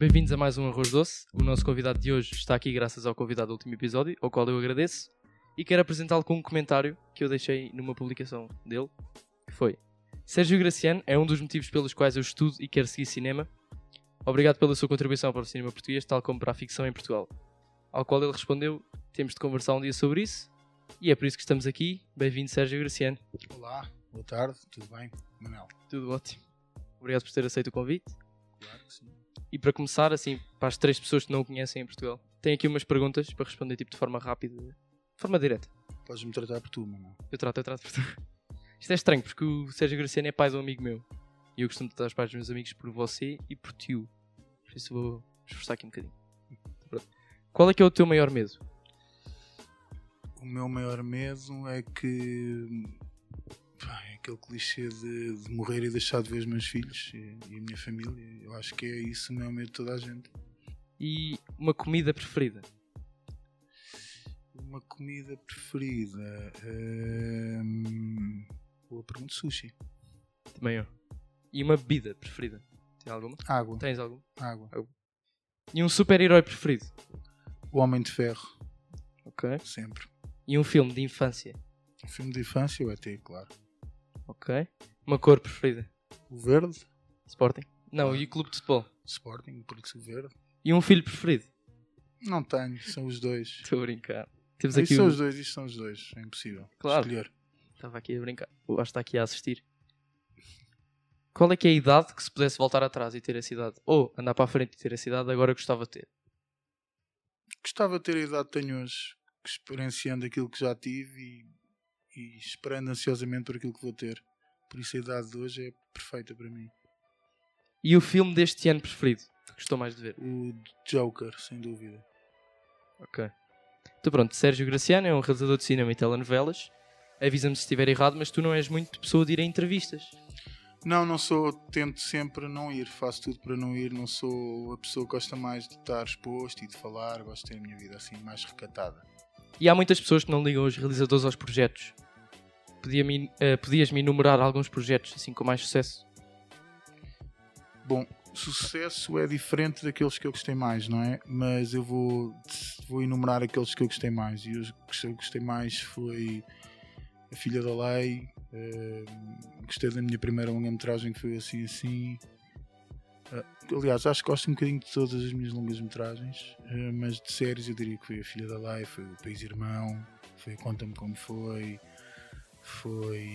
Bem-vindos a mais um Arroz Doce. O nosso convidado de hoje está aqui graças ao convidado do último episódio, ao qual eu agradeço, e quero apresentá-lo com um comentário que eu deixei numa publicação dele, que foi Sérgio Graciano é um dos motivos pelos quais eu estudo e quero seguir cinema. Obrigado pela sua contribuição para o cinema português, tal como para a ficção em Portugal. Ao qual ele respondeu, temos de conversar um dia sobre isso, e é por isso que estamos aqui. Bem-vindo, Sérgio Graciano. Olá, boa tarde, tudo bem? Manel, Tudo ótimo. Obrigado por ter aceito o convite. claro que sim. E para começar, assim, para as três pessoas que não o conhecem em Portugal, tenho aqui umas perguntas para responder tipo de forma rápida, de forma direta. Podes-me tratar por tu, Manel. Eu trato, eu trato por tu. Isto é estranho, porque o Sérgio Graciano é pai de um amigo meu. E eu costumo tratar os pais dos meus amigos por você e por tio. Por isso vou esforçar aqui um bocadinho. Pronto. Qual é que é o teu maior medo? O meu maior medo é que. Pá, é aquele clichê de, de morrer e deixar de ver os meus filhos e, e a minha família. Eu acho que é isso o meu medo de toda a gente. E uma comida preferida? Uma comida preferida. hum, boa pergunta: sushi. Também eu. E uma bebida preferida? Tem alguma? Água. Tens alguma? Água. E um super-herói preferido? O Homem de Ferro, Ok. sempre. E um filme de infância? Um filme de infância, o ET, claro. Ok. Uma cor preferida? O Verde, Sporting? Não, e o clube de futebol? Sporting, por isso o Verde. E um filho preferido? Não tenho, são os dois. Estou a brincar. Temos Isto aqui são o... os dois, isto são os dois. É impossível. Claro. Escolher. Estava aqui a brincar. O Vasco está aqui a assistir. Qual é que é a idade que se pudesse voltar atrás e ter essa idade? Ou andar para a frente e ter essa idade, agora gostava de ter? Gostava de ter a idade que tenho hoje, experienciando aquilo que já tive e, e esperando ansiosamente por aquilo que vou ter. Por isso a idade de hoje é perfeita para mim. E o filme deste ano preferido? Que gostou mais de ver? O Joker, sem dúvida. Ok. Então pronto, Sérgio Graciano é um realizador de cinema e telenovelas. Avisa-me se estiver errado, mas tu não és muito pessoa de ir a entrevistas. Não, não sou, tento sempre não ir, faço tudo para não ir, não sou a pessoa que gosta mais de estar exposto e de falar, gosto de ter a minha vida assim mais recatada. E há muitas pessoas que não ligam os realizadores aos projetos. Podia-me, eh, Podias-me enumerar alguns projetos assim com mais sucesso? Bom, sucesso é diferente daqueles que eu gostei mais, não é? Mas eu vou, vou enumerar aqueles que eu gostei mais. E os que eu gostei mais foi A Filha da Lei. eh, gostei da minha primeira longa-metragem que foi assim assim. Eh, aliás, acho que gosto um bocadinho de todas as minhas longas-metragens, eh, mas de séries eu diria que foi A Filha da Lei, foi O País Irmão, foi Conta-me Como Foi, foi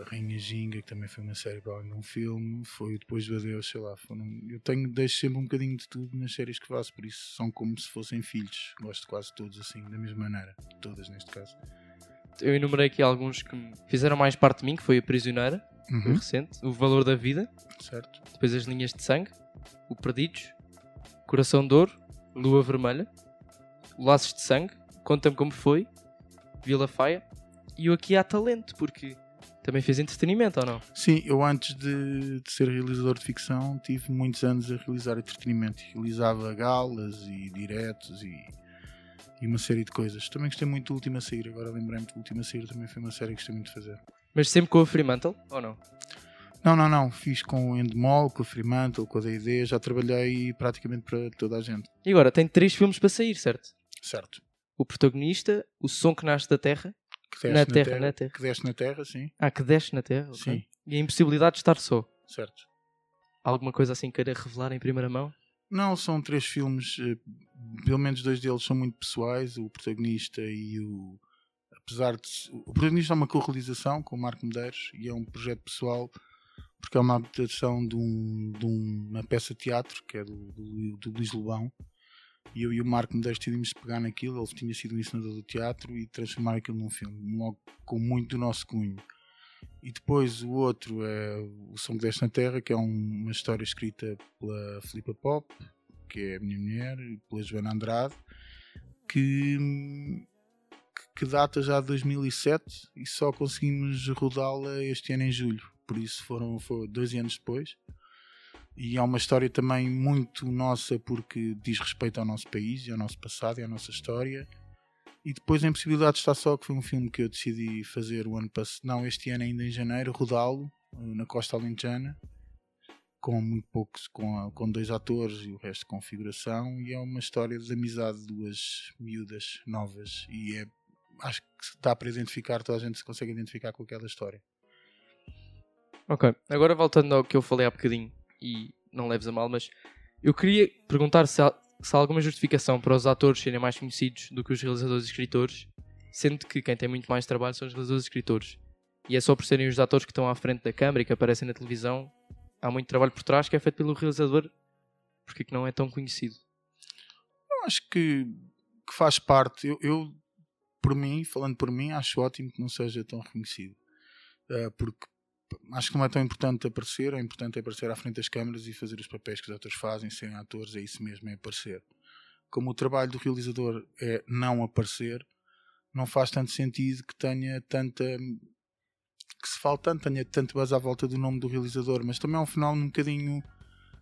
a Rainha Ginga, que também foi uma série para além de um filme, foi o Depois do Adeus, sei lá. Foram, eu tenho, deixo sempre um bocadinho de tudo nas séries que faço, por isso são como se fossem filhos. Gosto quase todos assim, da mesma maneira. Todas neste caso. Eu enumerei aqui alguns que fizeram mais parte de mim, que foi A Prisioneira, foi Uhum, recente, O Valor da Vida, certo? depois As Linhas de Sangue, O Perdidos, Coração de Ouro, Lua Vermelha, Laços de Sangue, Conta-me Como Foi, Vila Faia e o Aqui Há Talento, porque também fez entretenimento ou não? Sim, eu antes de, de ser realizador de ficção tive muitos anos a realizar entretenimento. Realizava galas e diretos e, e uma série de coisas. Também gostei muito do Última a Sair, agora lembrei-me que o Última a Sair também foi uma série que gostei muito de fazer. Mas sempre com a Fremantle, ou não? Não, não, não. Fiz com o Endemol, com a Fremantle, com a D&D. Já trabalhei praticamente para toda a gente. E agora, tem três filmes para sair, certo? Certo. O protagonista, O Som que Nasce da Terra, Que desce Na terra, na terra. Que desce na terra, sim. ah, que desce na Terra. Sim. e a impossibilidade de estar só. Certo. Alguma coisa assim queira revelar em primeira mão? Não, são três filmes, eh, pelo menos dois deles são muito pessoais, o protagonista e o. Apesar de. O protagonista é uma co-realização com o Marco Medeiros e é um projeto pessoal porque é uma adaptação de, um, de uma peça de teatro que é do, do, do Luís Lobão. E eu e o Marco Medeiros decidimos pegar naquilo, ele tinha sido um ensinador do teatro e transformar aquilo num filme, logo com muito do nosso cunho. E depois o outro é O Som que na Terra, que é um- uma história escrita pela Filipa Pop, que é a minha mulher, e pela Joana Andrade, que, que data já de 2007 e só conseguimos rodá-la este ano em julho. Por isso foram, foram dois anos depois. E é uma história também muito nossa porque diz respeito ao nosso país e ao nosso passado e à nossa história. E depois a Impossibilidade está só, que foi um filme que eu decidi fazer o ano passado, não, este ano ainda em janeiro, rodá-lo eh, na Costa Alentejana. com muito poucos, com, com dois atores e o resto de configuração, e é uma história de amizade de duas miúdas novas, e é, acho que dá para identificar, toda a gente se consegue identificar com aquela história. Ok, agora voltando ao que eu falei há bocadinho, e não leves a mal, mas eu queria perguntar se há, se há alguma justificação para os atores serem mais conhecidos do que os realizadores e escritores, sendo que quem tem muito mais trabalho são os realizadores e escritores. E é só por serem os atores que estão à frente da câmara e que aparecem na televisão, há muito trabalho por trás que é feito pelo realizador, porque que não é tão conhecido. Eu acho que, que faz parte. Eu, eu, por mim, falando por mim, acho ótimo que não seja tão reconhecido. Uh, porque acho que não é tão importante aparecer, é importante aparecer à frente das câmaras e fazer os papéis que os atores fazem, serem atores, é isso mesmo, é aparecer. Como o trabalho do realizador é não aparecer, não faz tanto sentido que tenha tanta. que se fale tanto, tenha tanto base à volta do nome do realizador, mas também é um fenómeno um bocadinho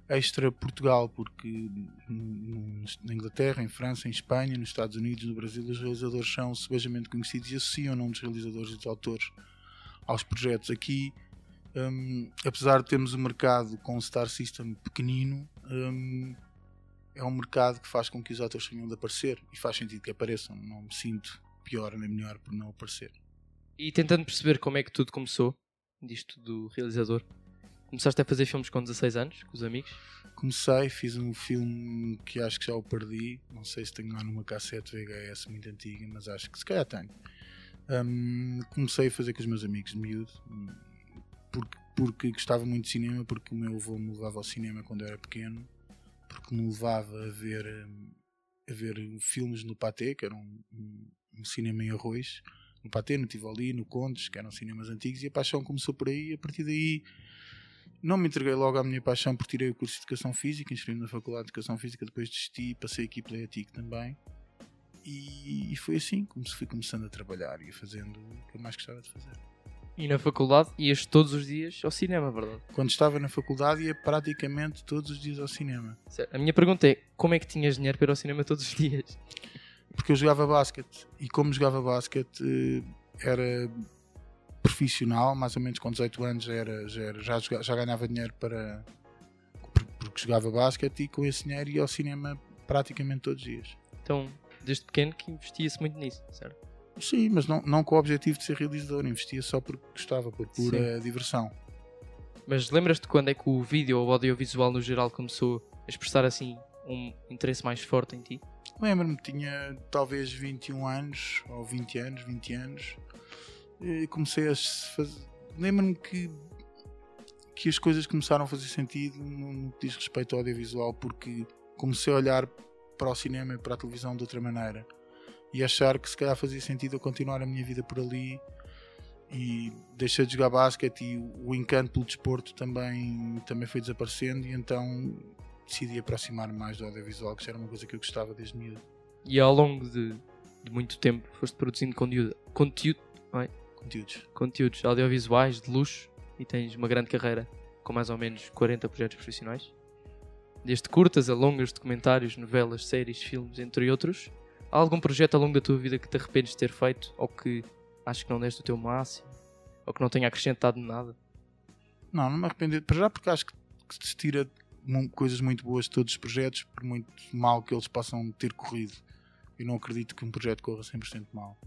extra Portugal, porque na Inglaterra, em França, em Espanha, nos Estados Unidos, no Brasil, os realizadores são sebejamente conhecidos e associam o nome dos realizadores e dos autores aos projetos. Aqui um, apesar de termos um mercado com um Star System pequenino, um, é um mercado que faz com que os atores tenham de aparecer e faz sentido que apareçam. Não me sinto pior nem melhor por não aparecer. E tentando perceber como é que tudo começou, disto do realizador, começaste a fazer filmes com 16 anos, com os amigos? Comecei, fiz um filme que acho que já o perdi. Não sei se tenho lá numa cassete VHS muito antiga, mas acho que se calhar tenho. Um, comecei a fazer com os meus amigos de miúdo porque, porque gostava muito de cinema, porque o meu avô me levava ao cinema quando eu era pequeno, porque me levava a ver, a ver filmes no Paté, que era um, um, um cinema em arroz, no Paté, no Tivoli, no Condes, que eram cinemas antigos, e a paixão começou por aí, e a partir daí não me entreguei logo à minha paixão porque tirei o curso de Educação Física, inscrevi-me na Faculdade de Educação Física, depois desisti, passei aqui pela ETIC também, e, e foi assim como se fui começando a trabalhar e fazendo o que eu mais gostava de fazer. E na faculdade ias todos os dias ao cinema, verdade? Quando estava na faculdade ia praticamente todos os dias ao cinema. Certo. A minha pergunta é, como é que tinhas dinheiro para ir ao cinema todos os dias? Porque eu jogava basquete. E como jogava basquete eh, era profissional, mais ou menos com 18 anos já, era, já, era, já, já ganhava dinheiro para porque jogava basquete e com esse dinheiro ia ao cinema praticamente todos os dias. Então, desde pequeno que investia-se muito nisso, certo? Sim, mas não, não com o objetivo de ser realizador, investia só porque gostava, por pura Sim. diversão. Mas lembras-te quando é que o vídeo ou o audiovisual no geral começou a expressar assim um interesse mais forte em ti? Lembro-me, tinha talvez 21 anos, ou 20 anos, 20 anos, e comecei a fazer. Lembro-me que, que as coisas começaram a fazer sentido no, no que diz respeito ao audiovisual, porque comecei a olhar para o cinema e para a televisão de outra maneira e achar que se calhar fazia sentido eu continuar a minha vida por ali e deixei de jogar basquete e o encanto pelo desporto também, também foi desaparecendo e então decidi aproximar mais do audiovisual, que já era uma coisa que eu gostava desde miúdo. E ao longo de, de muito tempo foste produzindo conteúdo, conteúdo, é? conteúdos. conteúdos audiovisuais de luxo e tens uma grande carreira com mais ou menos 40 projetos profissionais. Desde curtas a longas, documentários, novelas, séries, filmes, entre outros. Há algum projeto ao longo da tua vida que te arrependes de ter feito ou que acho que não deste o teu máximo ou que não tenha acrescentado nada? Não, não me arrependo. Para já, porque acho que se tira coisas muito boas de todos os projetos, por muito mal que eles possam ter corrido. Eu não acredito que um projeto corra 100% mal.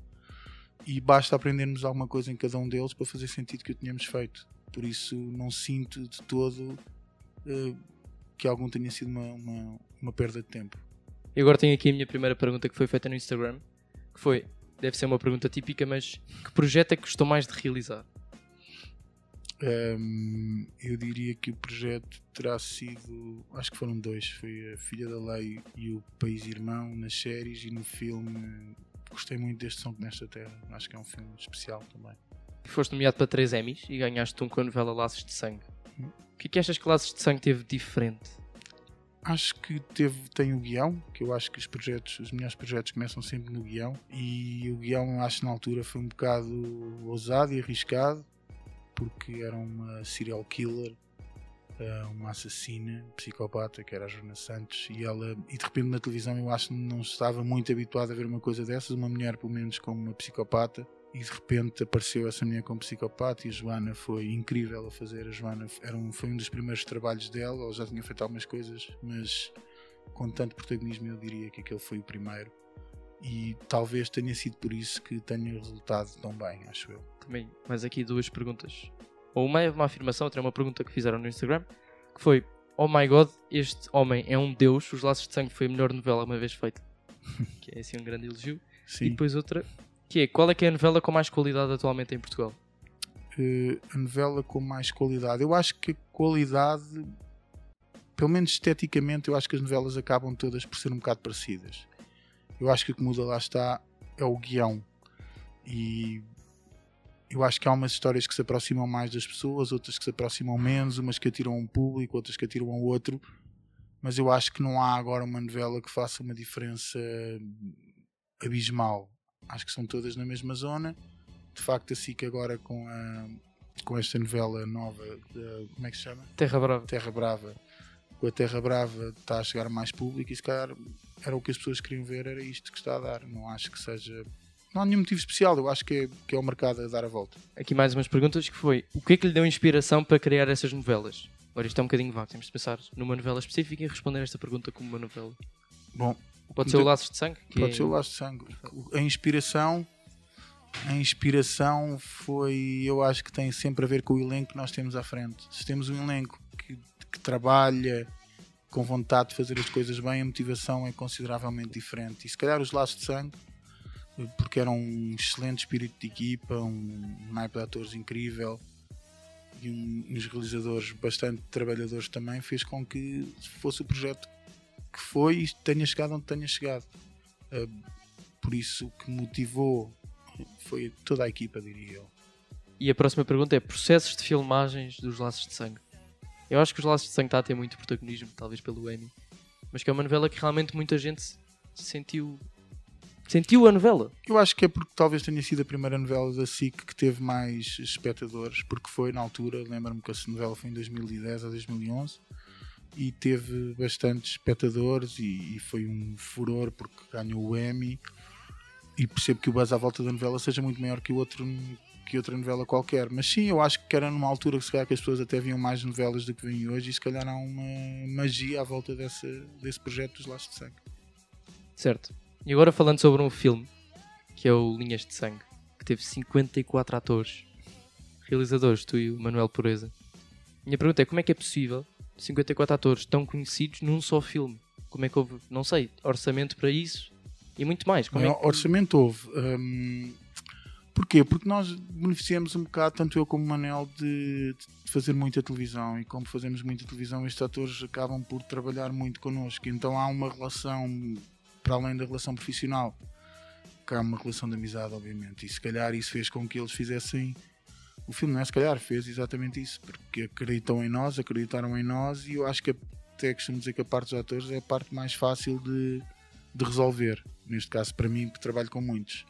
E basta aprendermos alguma coisa em cada um deles para fazer sentido que o tenhamos feito. Por isso, não sinto de todo uh, que algum tenha sido uma, uma, uma perda de tempo. E agora tenho aqui a minha primeira pergunta que foi feita no Instagram, que foi, deve ser uma pergunta típica, mas que projeto é que gostou mais de realizar? Um, eu diria que o projeto terá sido, acho que foram dois, foi a Filha da Lei e o País Irmão nas séries e no filme. Gostei muito deste Som que Nesta Terra, acho que é um filme especial também. Foste nomeado para três Emmys e ganhaste um com a novela Laços de Sangue. Hum. O que é que achas que Laços de Sangue teve diferente Acho que teve, tem o guião, que eu acho que os projetos, os melhores projetos começam sempre no guião, e o guião acho na altura foi um bocado ousado e arriscado, porque era uma serial killer, eh, uma assassina, psicopata, que era a Joana Santos, e ela, e de repente na televisão eu acho que não estava muito habituado a ver uma coisa dessas, uma mulher pelo menos como uma psicopata, e de repente apareceu essa mulher com psicopata e a Joana foi incrível a fazer. A Joana era um, foi um dos primeiros trabalhos dela, ela já tinha feito algumas coisas, mas com tanto protagonismo eu diria que aquele foi o primeiro. E talvez tenha sido por isso que tenha resultado tão bem, acho eu. Também, mas aqui duas perguntas. Ou uma é uma afirmação, outra é uma pergunta que fizeram no Instagram, que foi Oh my god, este homem é um deus, Os Laços de Sangue foi a melhor novela uma vez feita. que é assim um grande elogio. Sim. E depois outra, que é qual é que é a novela com mais qualidade atualmente em Portugal? Uh, a novela com mais qualidade. Eu acho que a qualidade, pelo menos esteticamente, eu acho que as novelas acabam todas por ser um bocado parecidas. Eu acho que o que muda lá está é o guião. E eu acho que há umas histórias que se aproximam mais das pessoas, outras que se aproximam menos, umas que atiram a um público, outras que atiram ao outro. Mas eu acho que não há agora uma novela que faça uma diferença abismal. Acho que são todas na mesma zona. De facto, assim que agora com, a, com esta novela nova, de, como é que se chama? Terra Brava. Terra Brava. Com a Terra Brava está a chegar mais público e se calhar era o que as pessoas queriam ver, era isto que está a dar. Não acho que seja. Não há nenhum motivo especial, eu acho que é, que é o mercado a dar a volta. Aqui mais umas perguntas que foi o que é que lhe deu inspiração para criar essas novelas? Agora isto é um bocadinho vago, temos de pensar numa novela específica e responder esta pergunta como uma novela. Bom, Pode ser o Laços de Sangue? Pode é... ser o Laços de Sangue. A inspiração, a inspiração foi, eu acho que tem sempre a ver com o elenco que nós temos à frente. Se temos um elenco que, que trabalha com vontade de fazer as coisas bem, a motivação é consideravelmente diferente. E se calhar os Laços de Sangue, porque era um excelente espírito de equipa, um naipe de atores incrível e um, uns realizadores bastante trabalhadores também, fez com que fosse o projeto que foi e tenha chegado onde tenha chegado. Por isso, o que motivou foi toda a equipa, diria eu. E a próxima pergunta é: processos de filmagens dos Laços de Sangue? Eu acho que os Laços de Sangue está a ter muito protagonismo, talvez pelo Emmy, mas que é uma novela que realmente muita gente sentiu. Sentiu a novela? Eu acho que é porque talvez tenha sido a primeira novela da SIC que teve mais espectadores, porque foi na altura, lembro-me que essa novela foi em 2010 ou 2011 e teve bastantes espectadores e, e, foi um furor porque ganhou o Emmy e percebo que o buzz à volta da novela seja muito maior que outro que outra novela qualquer. Mas sim, eu acho que era numa altura que se calhar que as pessoas até viam mais novelas do que vêm hoje e se calhar há uma magia à volta desse, desse projeto dos Laços de Sangue. Certo. E agora falando sobre um filme, que é o Linhas de Sangue, que teve 54 atores, realizadores, tu e o Manuel Pureza. Minha pergunta é como é que é possível 54 atores tão conhecidos num só filme? Como é que houve, não sei, orçamento para isso e muito mais? Como não, é que... Orçamento houve. Hum, Porquê? Porque nós beneficiamos um bocado, tanto eu como o Manel, de, de, fazer muita televisão. E como fazemos muita televisão, estes atores acabam por trabalhar muito connosco. Então há uma relação, para além da relação profissional, que há uma relação de amizade, obviamente. E se calhar isso fez com que eles fizessem. O filme, não é? Se calhar fez exatamente isso, porque acreditam em nós, acreditaram em nós, e eu acho que até costumo dizer que a parte dos atores é a parte mais fácil de, de resolver. Neste caso, para mim, que trabalho com muitos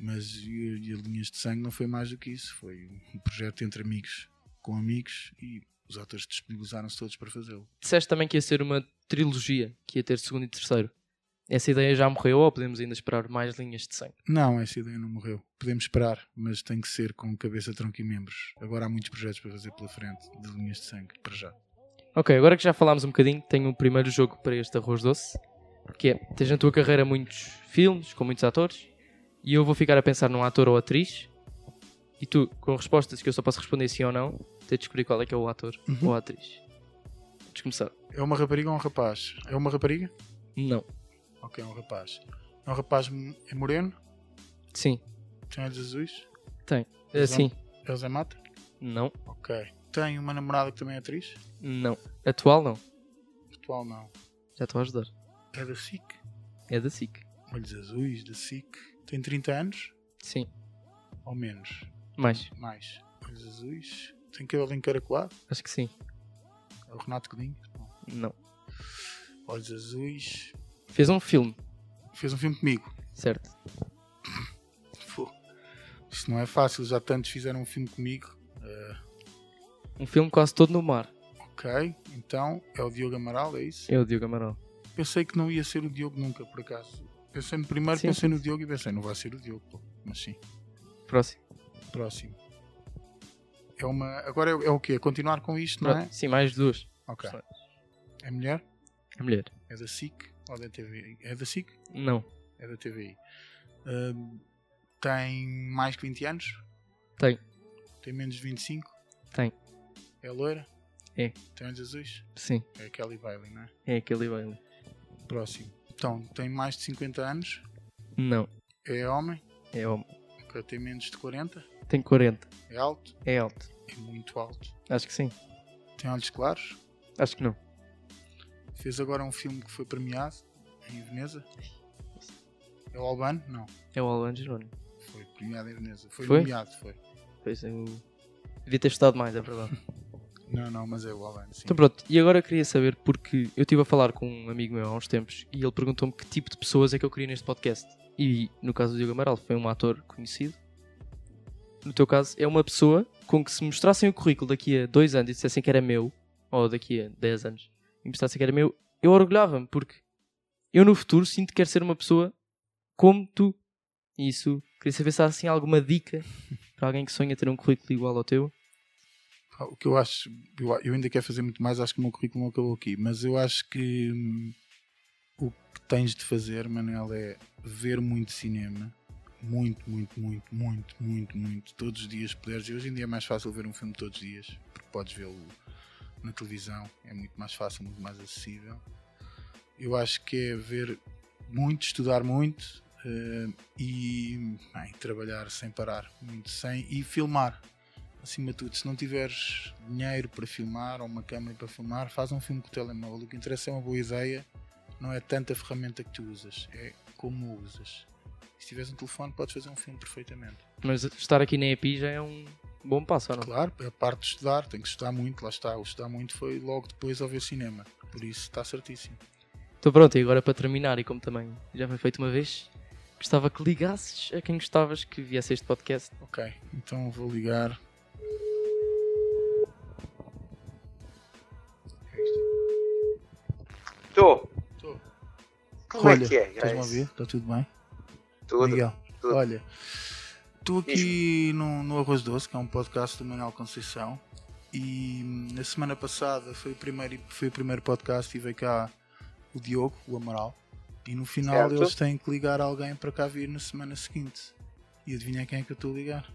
mas e, e Linhas de Sangue não foi mais do que isso. Foi um projeto entre amigos, com amigos e os atores disponibilizaram-se todos para fazê-lo. Disseste também que ia ser uma trilogia, que ia ter segundo e terceiro. Essa ideia já morreu ou podemos ainda esperar mais linhas de sangue? Não, essa ideia não morreu. Podemos esperar, mas tem que ser com cabeça, tronco e membros. Agora há muitos projetos para fazer pela frente de linhas de sangue, para já. Ok, agora que já falámos um bocadinho, tenho o primeiro jogo para este arroz doce, que é, tens na tua carreira muitos filmes, com muitos atores, e eu vou ficar a pensar num ator ou atriz e tu, com respostas que eu só posso responder sim ou não, tens de descobrir qual é que é o ator uhum. ou a atriz. Vamos começar. É uma rapariga ou um rapaz? É uma rapariga? Não. Ok, é um rapaz. É um rapaz é moreno? Sim. Tem olhos azuis? Tem. É, sim. É o Zé Mata? Não. Ok. Tem uma namorada que também é atriz? Não. Atual não. Atual não. Já estou a ajudar. É da SIC? É da SIC. Olhos azuis, da SIC. Tem 30 anos? Sim. Ou menos? Mais. Mais. Olhos azuis. Tem cabelo encaracolado? Acho que sim. É o Renato Godinho? Não. Olhos azuis. Fez um filme. Fez um filme comigo? Certo. Pô. Isso não é fácil, já tantos fizeram um filme comigo. Uh... Um filme quase todo no mar. Ok, então é o Diogo Amaral, é isso? É o Diogo Amaral. Pensei que não ia ser o Diogo nunca, por acaso. Pensei no primeiro, sim. pensei no Diogo e pensei, não vai ser o Diogo, pô. mas sim. Próximo. Próximo. É uma. Agora é, é o quê? Continuar com isto, não é? Pronto. Sim, mais duas. Ok. É mulher? A mulher. É da SIC ou da TVI? É da SIC? Não. É da TVI. Ahm, tem mais que 20 anos? Tem. Tem menos de 25? Tem. É loira? É. Tem olhos azuis? Sim. É a Kelly Bailey, não é? É aquele Bailey. Próximo. Então, tem mais de 50 anos? Não. É homem? É homem. Ok, Tem menos de 40? Tem 40. É alto? É alto. É muito alto. Acho que sim. Tem olhos claros? Acho que não. Fez agora um filme que foi premiado em Veneza? É o Albano? Não. É o Alan Jerónimo. Foi premiado em Veneza. Foi, Foi? nomeado, foi. Pois eu. Devia ter estudado mais, é verdade. Não, não, mas é o Albano, sim. Então pronto, e agora eu queria saber, porque eu estive a falar com um amigo meu há uns tempos e ele perguntou-me que tipo de pessoas é que eu queria neste podcast. E no caso do Diogo Amaral foi um ator conhecido. No teu caso, é uma pessoa com que se mostrassem o currículo daqui a dois anos e dissessem que era meu, ou daqui a 10 anos, e mostrassem que era meu, eu orgulhava-me, porque eu no futuro sinto que quero ser uma pessoa como tu. E isso, queria saber se há assim alguma dica para alguém que sonha ter um currículo igual ao teu. O que eu acho, eu, ainda quero fazer muito mais, acho que o meu currículo não acabou aqui, mas eu acho que hum, o que tens de fazer, Manel, é ver muito cinema. Muito, muito, muito, muito, muito, muito. Todos os dias puderes. E hoje em dia é mais fácil ver um filme todos os dias, porque podes vê-lo na televisão, é muito mais fácil, muito mais acessível. Eu acho que é ver muito, estudar muito eh, e bem, trabalhar sem parar, muito sem e filmar acima de tudo, se não tiveres dinheiro para filmar ou uma câmera para filmar, faz um filme com o telemóvel. O que interessa é uma boa ideia, não é tanta ferramenta que tu usas, é como usas. Se tiveres um telefone, podes fazer um filme perfeitamente. Mas estar aqui na EPI já é um bom passo, ou não? Claro, a parte de estudar, tem que estudar muito, lá está. O estudar muito foi logo depois ao ver cinema, por isso está certíssimo. Então pronto, e agora para terminar, e como também já foi feito uma vez, gostava que ligasses a quem gostavas que viesse a este podcast. Ok, então vou ligar. Estou. Estou. Como é que é, Estás-me a ouvir? Está tudo bem? Tudo. Miguel, tudo. olha, estou aqui no, no Arroz Doce, que é um podcast do Manuel Conceição, e hum, na semana passada foi o primeiro, foi o primeiro podcast e veio cá o Diogo, o Amaral, e no final Certo. eles têm que ligar alguém para cá vir na semana seguinte. E adivinha quem é que eu estou a ligar?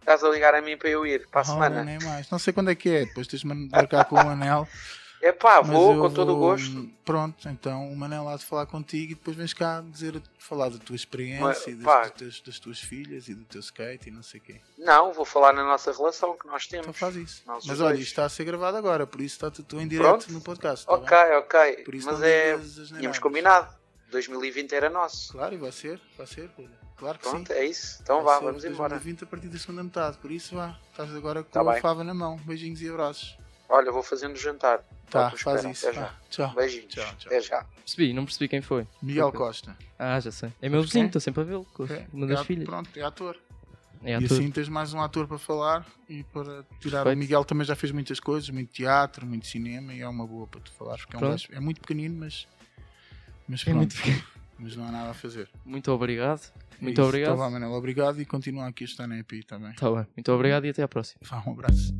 Estás a ligar a mim para eu ir para a Ora, semana? nem mais. Não sei quando é que é, depois tens de marcar com o Manel. É pá, vou com todo o gosto. Pronto, então o Manel há de falar contigo e depois vens cá dizer, falar da tua experiência, Mas, e das, das tuas- filhas e do teu skate e não sei o quê. Não, vou falar na nossa relação que nós Então temos. faz isso. Mas olha, isto está a ser gravado agora, por isso está tudo em direto Pronto. no podcast. tá Ok, bem? ok. Por isso Mas é. Tínhamos combinado. 2020 era nosso. Claro, e vai ser, vai ser. Claro que Pronto, sim. é isso. Então Vai vá, vamos embora. 2020 a partir da segunda metade, por isso vá. Estás agora com Tá a bem. fava na mão. Beijinhos e abraços. Olha, vou fazendo o jantar. Tá, faz isso. Até já. vá. Tchau. Beijinhos. Tchau, tchau. Até já. Percebi, não percebi quem foi. Miguel. Costa. Ah, já sei. É meu vizinho, quem? estou sempre a vê-lo É, uma é das at- filhas. Pronto, é ator. É E ator. assim tens mais um ator para falar e para tirar. Perfeito. O Miguel também já fez muitas coisas, muito teatro, muito cinema e é uma boa para tu falares, porque é, um é muito pequenino, mas, mas É pronto. muito pequeno. Mas não há nada a fazer. Muito obrigado. É Muito isso. obrigado. Então vá, Manel, obrigado e continua aqui a estar na EPI também. Tá bem. Muito obrigado e até à próxima. Vá, um abraço.